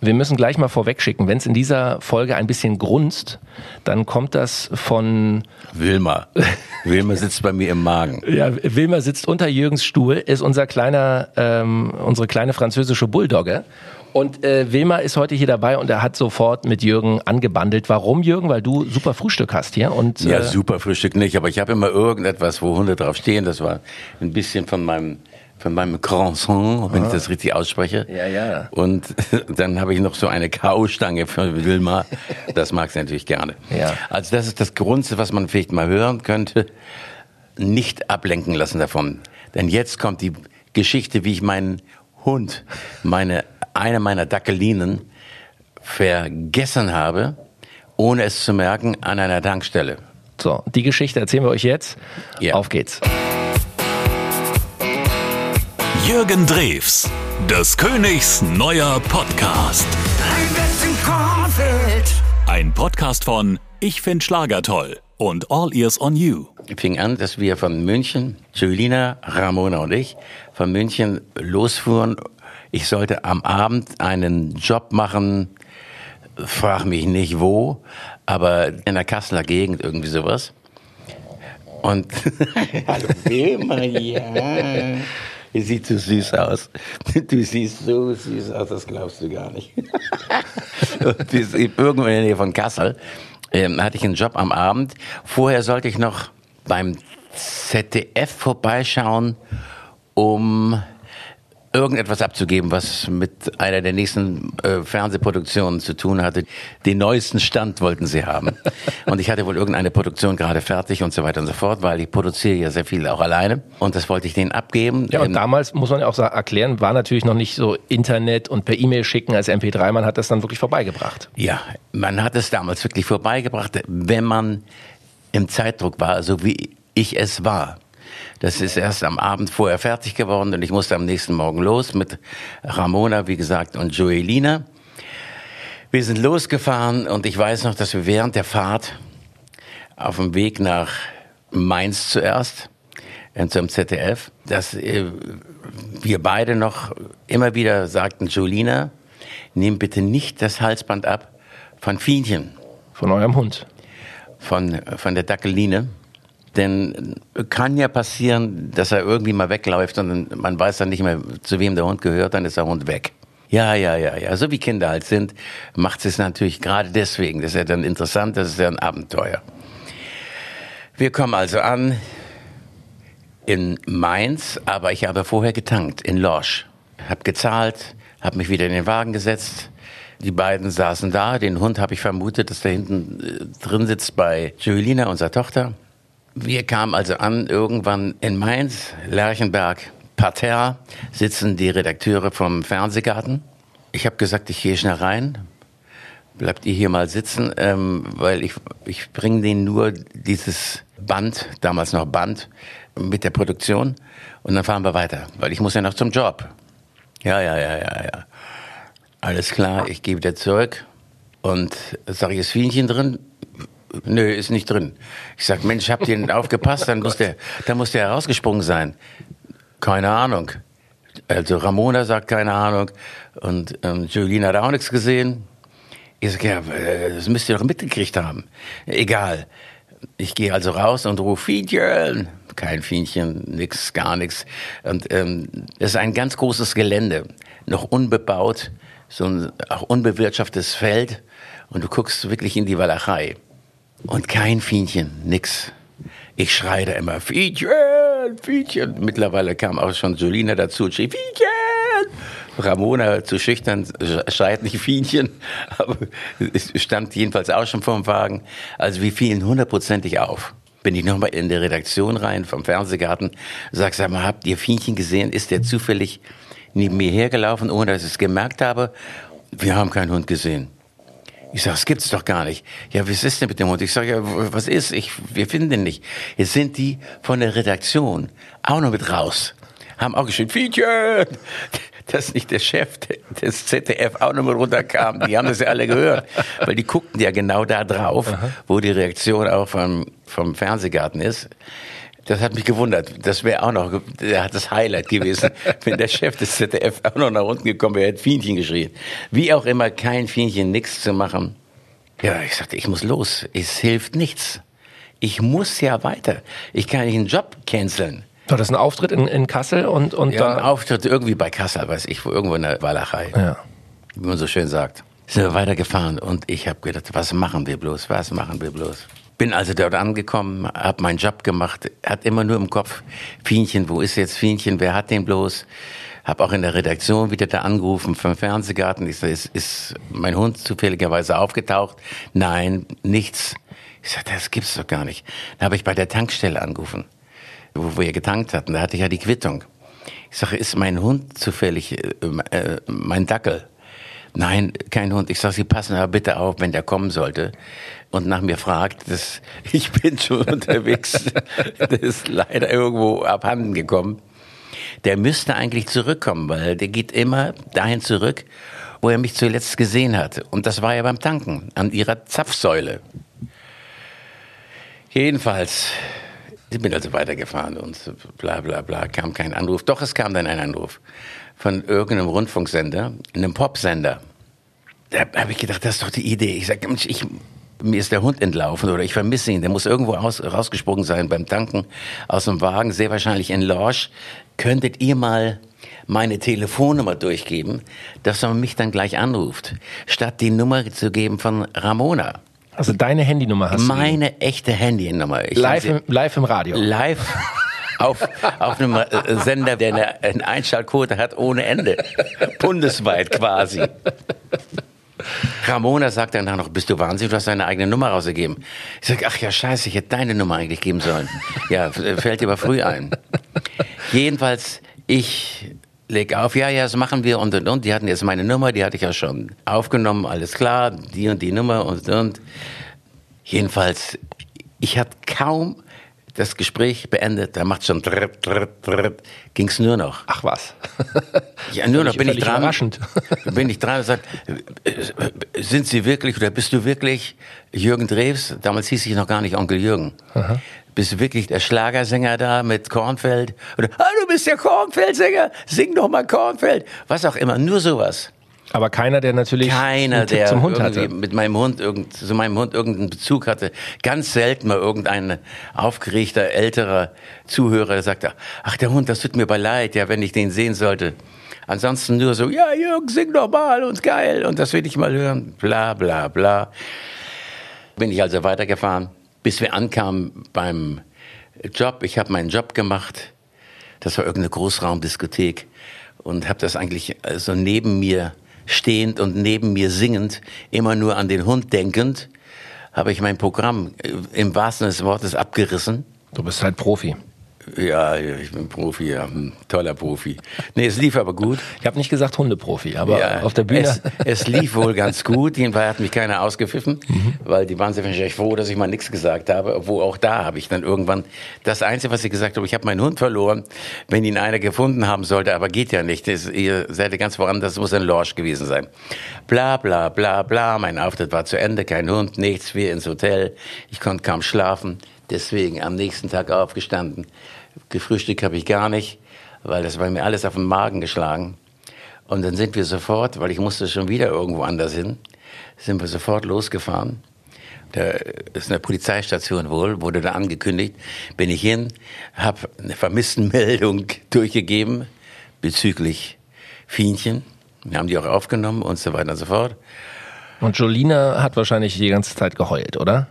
wir müssen gleich mal vorwegschicken, wenn es in dieser Folge ein bisschen grunzt, dann kommt das von Wilma. Wilma sitzt bei mir im Magen. Ja, Wilma sitzt unter Jürgens Stuhl, ist unser kleiner, ähm, unsere kleine französische Bulldogge. Und äh, Wilma ist heute hier dabei und er hat sofort mit Jürgen angebandelt. Warum, Jürgen? Weil du super Frühstück hast hier. Und, äh ja, super Frühstück nicht, aber ich habe immer irgendetwas, wo Hunde drauf stehen. Das war ein bisschen von meinem von meinem Croissant, wenn ah. ich das richtig ausspreche. Ja, ja. Und dann habe ich noch so eine Kaustange für Wilma. Das mag sie natürlich gerne. Ja. Also das ist das Grunde, was man vielleicht mal hören könnte. Nicht ablenken lassen davon. Denn jetzt kommt die Geschichte, wie ich meinen Hund, meine, eine meiner Dackelinen, vergessen habe, ohne es zu merken, an einer Tankstelle. So, die Geschichte erzählen wir euch jetzt. Ja. Auf geht's. Jürgen Drews, des Königs neuer Podcast. Ein Podcast von Ich find Schlager toll und All Ears on You. Fing an, dass wir von München, Julina, Ramona und ich, von München losfuhren. Ich sollte am Abend einen Job machen, frag mich nicht wo, aber in der Kasseler Gegend irgendwie sowas. Und hallo Wilma, ja. Ihr sieht so süß aus. Du siehst so süß aus, das glaubst du gar nicht. Irgendwo in der Nähe von Kassel ähm, hatte ich einen Job am Abend. Vorher sollte ich noch beim ZDF vorbeischauen, um irgendetwas abzugeben, was mit einer der nächsten äh, Fernsehproduktionen zu tun hatte. Den neuesten Stand wollten sie haben. Und ich hatte wohl irgendeine Produktion gerade fertig und so weiter und so fort, weil ich produziere ja sehr viel auch alleine. Und das wollte ich denen abgeben. Ja, und ähm, damals, muss man ja auch sagen, erklären, war natürlich noch nicht so Internet und per E-Mail schicken als MP3. Man hat das dann wirklich vorbeigebracht. Ja, man hat es damals wirklich vorbeigebracht, wenn man im Zeitdruck war, so wie ich es war. Das ist erst am Abend vorher fertig geworden und ich musste am nächsten Morgen los mit Ramona, wie gesagt, und Joelina. Wir sind losgefahren und ich weiß noch, dass wir während der Fahrt auf dem Weg nach Mainz zuerst, äh, zum ZDF, dass äh, wir beide noch immer wieder sagten, Jolina, nimm bitte nicht das Halsband ab von Fienchen. Von eurem Hund. Von, von der Dackeline. Denn kann ja passieren, dass er irgendwie mal wegläuft und man weiß dann nicht mehr, zu wem der Hund gehört, dann ist der Hund weg. Ja, ja, ja, ja. So wie Kinder halt sind, macht es natürlich gerade deswegen. Das ist ja dann interessant, das ist ja ein Abenteuer. Wir kommen also an in Mainz, aber ich habe vorher getankt in Lorsch. Hab gezahlt, hab mich wieder in den Wagen gesetzt. Die beiden saßen da. Den Hund habe ich vermutet, dass der hinten äh, drin sitzt bei Julina, unserer Tochter. Wir kamen also an irgendwann in Mainz, Lerchenberg, Parterre, sitzen die Redakteure vom Fernsehgarten. Ich habe gesagt, ich gehe schnell rein. Bleibt ihr hier mal sitzen, ähm, weil ich, ich bringe denen nur dieses Band, damals noch Band, mit der Produktion und dann fahren wir weiter, weil ich muss ja noch zum Job. Ja, ja, ja, ja, ja. Alles klar, ich gehe wieder zurück und sage ist Fienchen drin? Nö, ist nicht drin. Ich sag, Mensch, habt ihr aufgepasst? Dann muss der, dann muss der herausgesprungen sein. Keine Ahnung. Also Ramona sagt keine Ahnung und ähm, Julina hat auch nichts gesehen. Ich sag, ja, äh, das müsst ihr doch mitgekriegt haben. Egal. Ich gehe also raus und rufe Fienchen. Kein Fienchen, nix, gar nichts. Und ähm, das ist ein ganz großes Gelände, noch unbebaut, so ein auch unbewirtschaftetes Feld. Und du guckst wirklich in die Walachei. Und kein Fienchen, nix. Ich schreie da immer, Fienchen, Fienchen. Mittlerweile kam auch schon Jolina dazu und schrie, Fienchen! Ramona zu schüchtern schreit nicht Fienchen, aber es stand jedenfalls auch schon vor dem Wagen. Also wir fielen hundertprozentig auf. Bin ich nochmal in der Redaktion rein vom Fernsehgarten, sag, sag mal, habt ihr Fienchen gesehen? Ist der zufällig neben mir hergelaufen, ohne dass ich es gemerkt habe? Wir haben keinen Hund gesehen. Ich sage, das gibt's doch gar nicht. Ja, was ist denn mit dem Hund? Ich sage, ja, was ist? Ich, wir finden den nicht. Jetzt sind die von der Redaktion auch noch mit raus. Haben auch geschrieben, Feature! Dass nicht der Chef des ZDF auch noch mal runterkam. Die haben das ja alle gehört. Weil die guckten ja genau da drauf, Aha. wo die Reaktion auch vom, vom Fernsehgarten ist. Das hat mich gewundert. Das wäre auch noch das Highlight gewesen, wenn der Chef des ZDF auch noch nach unten gekommen wäre, hätte Fienchen geschrien. Wie auch immer, kein Fienchen, nichts zu machen. Ja, ich sagte, ich muss los. Es hilft nichts. Ich muss ja weiter. Ich kann nicht einen Job canceln. War das ein Auftritt in, in Kassel und, und ja, da? ein Auftritt irgendwie bei Kassel, weiß ich, wo irgendwo in der Walachei. Ja. Wie man so schön sagt. Sind wir weitergefahren und ich habe gedacht, was machen wir bloß, was machen wir bloß? Bin also dort angekommen, habe meinen Job gemacht, hat immer nur im Kopf, Fienchen, wo ist jetzt Fienchen, wer hat den bloß? Habe auch in der Redaktion wieder da angerufen vom Fernsehgarten. Ich sag, ist, ist mein Hund zufälligerweise aufgetaucht? Nein, nichts. Ich sag, das gibt's doch gar nicht. Dann habe ich bei der Tankstelle angerufen, wo wir getankt hatten. Da hatte ich ja die Quittung. Ich sage, ist mein Hund zufällig äh, äh, mein Dackel? Nein, kein Hund. Ich sage, Sie passen aber bitte auf, wenn der kommen sollte und nach mir fragt, dass ich bin schon unterwegs. der ist leider irgendwo abhanden gekommen. Der müsste eigentlich zurückkommen, weil der geht immer dahin zurück, wo er mich zuletzt gesehen hat. Und das war ja beim Tanken, an ihrer Zapfsäule. Jedenfalls, ich bin also weitergefahren und bla bla bla, kam kein Anruf. Doch, es kam dann ein Anruf von irgendeinem Rundfunksender, einem Popsender. Da habe ich gedacht, das ist doch die Idee. Ich sage, ich, mir ist der Hund entlaufen oder ich vermisse ihn. Der muss irgendwo aus, rausgesprungen sein beim Tanken aus dem Wagen, sehr wahrscheinlich in Lorsch. Könntet ihr mal meine Telefonnummer durchgeben, dass man mich dann gleich anruft, statt die Nummer zu geben von Ramona. Also deine Handynummer hast Meine du echte Handynummer. Ich live, im, live im Radio. Live auf, auf einem äh, Sender, der eine Einschaltquote hat ohne Ende. Bundesweit quasi. Ramona sagt danach noch, bist du wahnsinnig, du hast deine eigene Nummer rausgegeben. Ich sage, ach ja, scheiße, ich hätte deine Nummer eigentlich geben sollen. Ja, fällt dir aber früh ein. Jedenfalls, ich leg auf, ja, ja, das machen wir und und und. Die hatten jetzt meine Nummer, die hatte ich ja schon aufgenommen, alles klar, die und die Nummer und und. Jedenfalls, ich hatte kaum das Gespräch beendet, da macht schon dritt, dritt, dritt, ging's nur noch. Ach was. Ja, nur noch bin ich dran. Überraschend. Bin ich dran und sagt, sind Sie wirklich oder bist du wirklich Jürgen Drews? Damals hieß ich noch gar nicht Onkel Jürgen. Aha. Bist du wirklich der Schlagersänger da mit Kornfeld? Oder, ah, du bist der Kornfeldsänger, sing doch mal Kornfeld. Was auch immer, nur sowas. Aber keiner, der natürlich keiner, der zum Hund hatte. mit meinem Hund irgend, zu meinem Hund irgendeinen Bezug hatte. Ganz selten mal irgendein aufgeregter älterer Zuhörer, der sagte, ach der Hund, das tut mir leid, ja, wenn ich den sehen sollte. Ansonsten nur so, ja, Jürgen, sing doch mal und geil und das will ich mal hören. Bla bla bla. Bin ich also weitergefahren, bis wir ankamen beim Job. Ich habe meinen Job gemacht. Das war irgendeine Großraumdiskothek und habe das eigentlich so neben mir stehend und neben mir singend, immer nur an den Hund denkend, habe ich mein Programm äh, im wahrsten des Wortes abgerissen. Du bist halt Profi. Ja, ich bin Profi, ja, ein toller Profi. Nee, es lief aber gut. Ich habe nicht gesagt Hundeprofi, aber ja, auf der Bühne. Es, es, lief wohl ganz gut. Jedenfalls hat mich keiner ausgepfiffen, mhm. weil die waren sehr wahrscheinlich froh, dass ich mal nichts gesagt habe. Obwohl auch da habe ich dann irgendwann das Einzige, was ich gesagt habe, ich habe meinen Hund verloren, wenn ihn einer gefunden haben sollte, aber geht ja nicht. Das, ihr seid ganz voran, das muss ein Lorsch gewesen sein. Bla bla bla bla. Mein Auftritt war zu Ende, kein Hund, nichts, wir ins Hotel. Ich konnte kaum schlafen. Deswegen am nächsten Tag aufgestanden. Gefrühstückt habe ich gar nicht, weil das war mir alles auf den Magen geschlagen. Und dann sind wir sofort, weil ich musste schon wieder irgendwo anders hin, sind wir sofort losgefahren. Da ist eine Polizeistation wohl, wurde da angekündigt. Bin ich hin, habe eine Vermisstenmeldung durchgegeben bezüglich Fienchen. Wir haben die auch aufgenommen und so weiter und so fort. Und Jolina hat wahrscheinlich die ganze Zeit geheult, oder?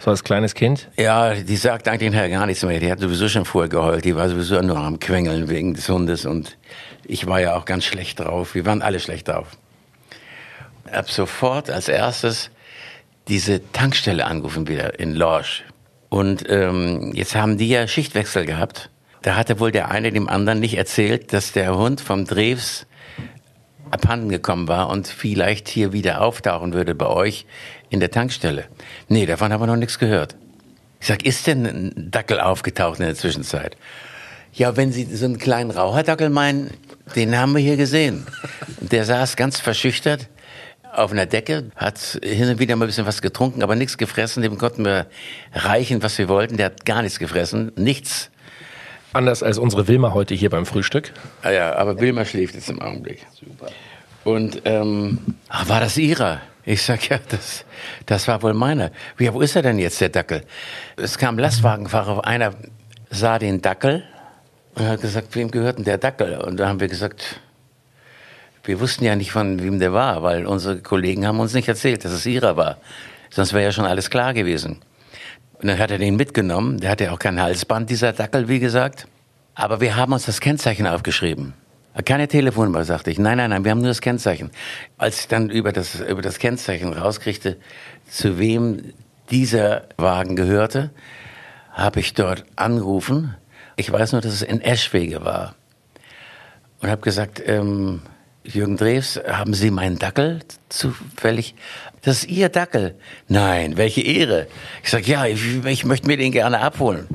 So als kleines Kind? Ja, die sagt eigentlich nachher gar nichts mehr. Die hat sowieso schon vorher geheult. Die war sowieso nur am Quengeln wegen des Hundes. Und ich war ja auch ganz schlecht drauf. Wir waren alle schlecht drauf. Ab sofort als erstes diese Tankstelle angerufen wieder in Lorsch. Und ähm, jetzt haben die ja Schichtwechsel gehabt. Da hatte wohl der eine dem anderen nicht erzählt, dass der Hund vom Drews abhanden gekommen war und vielleicht hier wieder auftauchen würde bei euch in der Tankstelle. Nee, davon haben wir noch nichts gehört. Ich sag, ist denn ein Dackel aufgetaucht in der Zwischenzeit? Ja, wenn Sie so einen kleinen Raucherdackel meinen, den haben wir hier gesehen. Der saß ganz verschüchtert auf einer Decke, hat hin und wieder mal ein bisschen was getrunken, aber nichts gefressen. Dem konnten wir reichen, was wir wollten. Der hat gar nichts gefressen, nichts. Anders als unsere Wilma heute hier beim Frühstück. Ah ja, aber Wilma schläft jetzt im Augenblick. Super. Und ähm, ach, war das ihrer? Ich sag ja, das, das war wohl meiner. Ja, wo ist er denn jetzt, der Dackel? Es kam Lastwagenfahrer, einer sah den Dackel und hat gesagt, wem gehört denn der Dackel? Und da haben wir gesagt, wir wussten ja nicht, von wem der war, weil unsere Kollegen haben uns nicht erzählt, dass es ihrer war. Sonst wäre ja schon alles klar gewesen. Und dann hat er den mitgenommen. Der hatte ja auch kein Halsband, dieser Dackel, wie gesagt. Aber wir haben uns das Kennzeichen aufgeschrieben. Keine Telefonnummer, sagte ich. Nein, nein, nein, wir haben nur das Kennzeichen. Als ich dann über das, über das Kennzeichen rauskriegte, zu wem dieser Wagen gehörte, habe ich dort angerufen. Ich weiß nur, dass es in Eschwege war. Und habe gesagt, ähm, Jürgen Drews, haben Sie meinen Dackel zufällig? Das ist Ihr Dackel. Nein, welche Ehre. Ich sage, ja, ich, ich möchte mir den gerne abholen.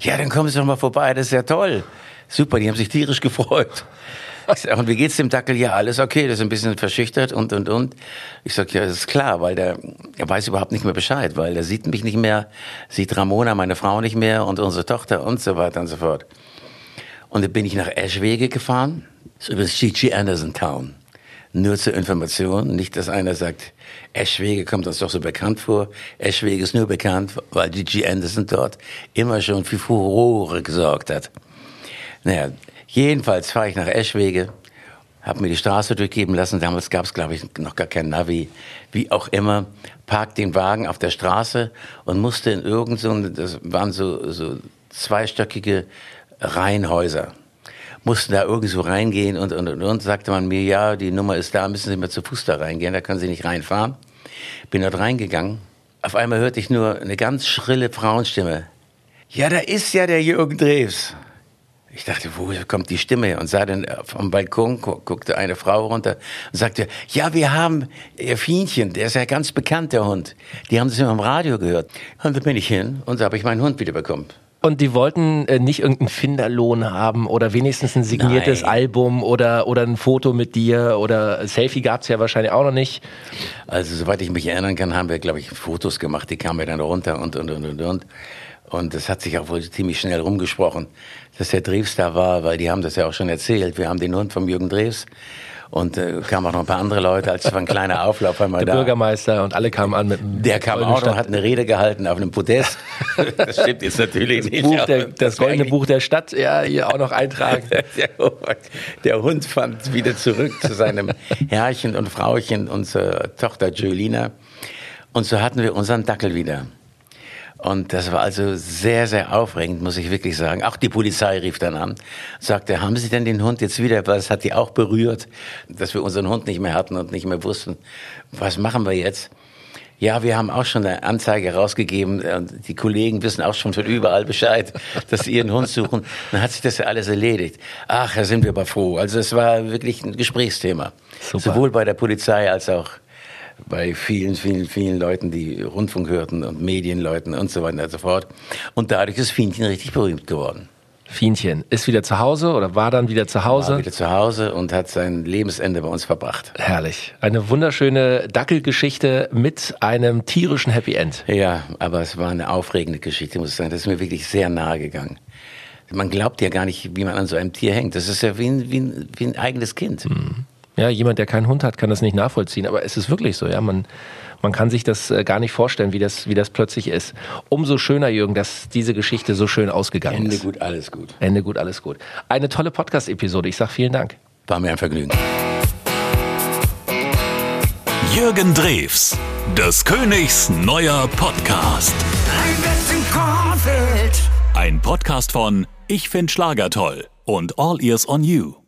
Ja, dann kommen Sie doch mal vorbei, das ist ja toll. Super, die haben sich tierisch gefreut. Ich sag, und wie geht's dem Dackel? Ja, alles okay, der ist ein bisschen verschüchtert und, und, und. Ich sag, ja, das ist klar, weil der, er weiß überhaupt nicht mehr Bescheid, weil er sieht mich nicht mehr, sieht Ramona, meine Frau nicht mehr und unsere Tochter und so weiter und so fort. Und dann bin ich nach Eschwege gefahren, so über das G.G. Anderson Town. Nur zur Information, nicht, dass einer sagt, Eschwege kommt uns doch so bekannt vor. Eschwege ist nur bekannt, weil G.G. Anderson dort immer schon für Furore gesorgt hat. Naja, jedenfalls fahre ich nach Eschwege, habe mir die Straße durchgeben lassen. Damals gab es, glaube ich, noch gar kein Navi. Wie auch immer, park den Wagen auf der Straße und musste in irgend so, das waren so, so zweistöckige Reihenhäuser. Mussten da irgendwie so reingehen und, und, und, und, sagte man mir, ja, die Nummer ist da, müssen Sie mal zu Fuß da reingehen, da können Sie nicht reinfahren. Bin dort reingegangen. Auf einmal hörte ich nur eine ganz schrille Frauenstimme. Ja, da ist ja der Jürgen Drews. Ich dachte, wo kommt die Stimme her? Und sah dann vom Balkon, guckte eine Frau runter und sagte, ja, wir haben Ihr Fienchen, der ist ja ganz bekannt, der Hund. Die haben das immer im Radio gehört. Und da bin ich hin und da habe ich meinen Hund wieder bekommen. Und die wollten äh, nicht irgendeinen Finderlohn haben oder wenigstens ein signiertes Nein. Album oder, oder ein Foto mit dir oder Selfie gab es ja wahrscheinlich auch noch nicht. Also soweit ich mich erinnern kann, haben wir, glaube ich, Fotos gemacht, die kamen mir dann runter und, und, und, und, und. Und das hat sich auch wohl ziemlich schnell rumgesprochen, dass der Drews da war, weil die haben das ja auch schon erzählt. Wir haben den Hund vom Jürgen Drews und äh, kamen auch noch ein paar andere Leute, als war ein kleiner Auflauf einmal Der da. Bürgermeister und alle kamen an mit einem Der kam auch noch, hat eine Rede gehalten auf einem Podest. Das stimmt jetzt natürlich nicht. Buch der, das war goldene Buch der Stadt, ja, hier auch noch eintragen. Der, der Hund fand wieder zurück zu seinem Herrchen und Frauchen, unsere Tochter Julina. Und so hatten wir unseren Dackel wieder. Und das war also sehr, sehr aufregend, muss ich wirklich sagen. Auch die Polizei rief dann an, sagte, haben Sie denn den Hund jetzt wieder? Es hat die auch berührt, dass wir unseren Hund nicht mehr hatten und nicht mehr wussten, was machen wir jetzt? Ja, wir haben auch schon eine Anzeige rausgegeben. und Die Kollegen wissen auch schon von überall Bescheid, dass sie ihren Hund suchen. Dann hat sich das ja alles erledigt. Ach, da sind wir aber froh. Also es war wirklich ein Gesprächsthema. Super. Sowohl bei der Polizei als auch bei vielen, vielen, vielen Leuten, die Rundfunk hörten und Medienleuten und so weiter und so fort. Und dadurch ist Fienchen richtig berühmt geworden. Fienchen ist wieder zu Hause oder war dann wieder zu War Hause. wieder zu Hause und hat sein Lebensende bei uns verbracht. Herrlich. Eine wunderschöne Dackelgeschichte mit einem tierischen Happy End. Ja, aber es war eine aufregende Geschichte, muss ich sagen. Das ist mir wirklich sehr nahe gegangen. Man glaubt ja gar nicht, wie man an so einem Tier hängt. Das ist ja wie ein, wie ein, wie ein eigenes Kind. Ja, jemand, der keinen Hund hat, kann das nicht nachvollziehen, aber es ist wirklich so, ja. Man, man kann sich das äh, gar nicht vorstellen, wie das, wie das plötzlich ist. Umso schöner, Jürgen, dass diese Geschichte so schön ausgegangen Ende ist. gut, alles gut. Ende gut, alles gut. Eine tolle Podcast-Episode. Ich sag vielen Dank. War mir ein Vergnügen. Jürgen Drews, des Königs neuer Podcast. Ein bisschen Kornfeld. Ein Podcast von Ich find Schlager toll und All Ears on You.